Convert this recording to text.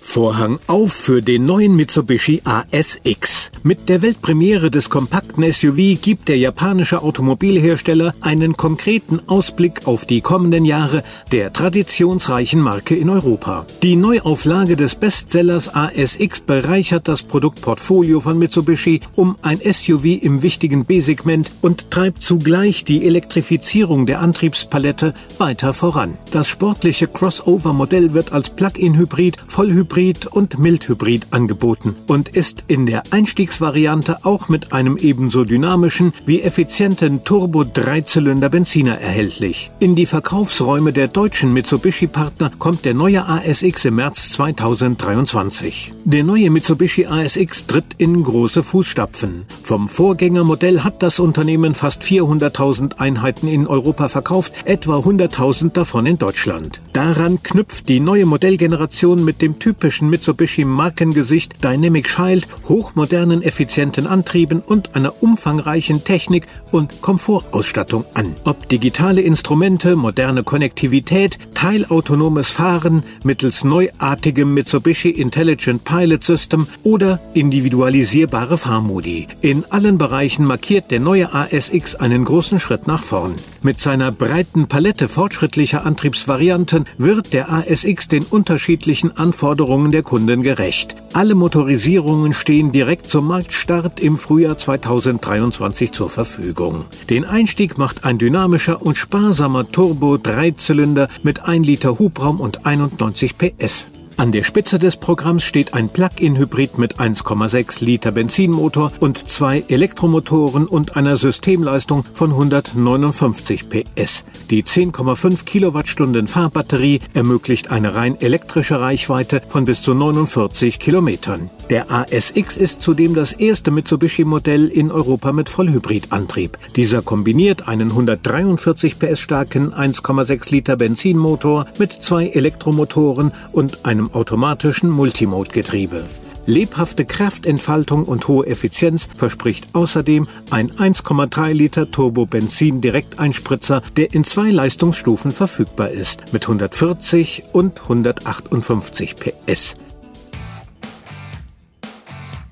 Vorhang auf für den neuen Mitsubishi ASX. Mit der Weltpremiere des kompakten SUV gibt der japanische Automobilhersteller einen konkreten Ausblick auf die kommenden Jahre der traditionsreichen Marke in Europa. Die Neuauflage des Bestsellers ASX bereichert das Produktportfolio von Mitsubishi um ein SUV im wichtigen B-Segment und treibt zugleich die Elektrifizierung der Antriebspalette weiter voran. Das sportliche Crossover-Modell wird als Plug-in-Hybrid, Vollhybrid und Mildhybrid angeboten und ist in der Einstiegs Einstiegsvariante auch mit einem ebenso dynamischen wie effizienten Turbo-Dreizylinder-Benziner erhältlich. In die Verkaufsräume der deutschen Mitsubishi-Partner kommt der neue ASX im März 2023. Der neue Mitsubishi ASX tritt in große Fußstapfen. Vom Vorgängermodell hat das Unternehmen fast 400.000 Einheiten in Europa verkauft, etwa 100.000 davon in Deutschland. Daran knüpft die neue Modellgeneration mit dem typischen Mitsubishi-Markengesicht Dynamic Child hochmodernen modernen, effizienten Antrieben und einer umfangreichen Technik und Komfortausstattung an. Ob digitale Instrumente, moderne Konnektivität, teilautonomes Fahren mittels neuartigem Mitsubishi Intelligent Pilot System oder individualisierbare Fahrmodi. In allen Bereichen markiert der neue ASX einen großen Schritt nach vorn. Mit seiner breiten Palette fortschrittlicher Antriebsvarianten wird der ASX den unterschiedlichen Anforderungen der Kunden gerecht. Alle Motorisierungen stehen direkt zum Marktstart im Frühjahr 2023 zur Verfügung. Den Einstieg macht ein dynamischer und sparsamer Turbo-Dreizylinder mit 1 Liter Hubraum und 91 PS. An der Spitze des Programms steht ein Plug-in-Hybrid mit 1,6 Liter Benzinmotor und zwei Elektromotoren und einer Systemleistung von 159 PS. Die 10,5 Kilowattstunden Fahrbatterie ermöglicht eine rein elektrische Reichweite von bis zu 49 Kilometern. Der ASX ist zudem das erste Mitsubishi-Modell in Europa mit Vollhybridantrieb. Dieser kombiniert einen 143 PS starken 1,6 Liter Benzinmotor mit zwei Elektromotoren und einem automatischen Multimode-Getriebe. Lebhafte Kraftentfaltung und hohe Effizienz verspricht außerdem ein 1,3 Liter Turbo-Benzin-Direkteinspritzer, der in zwei Leistungsstufen verfügbar ist, mit 140 und 158 PS.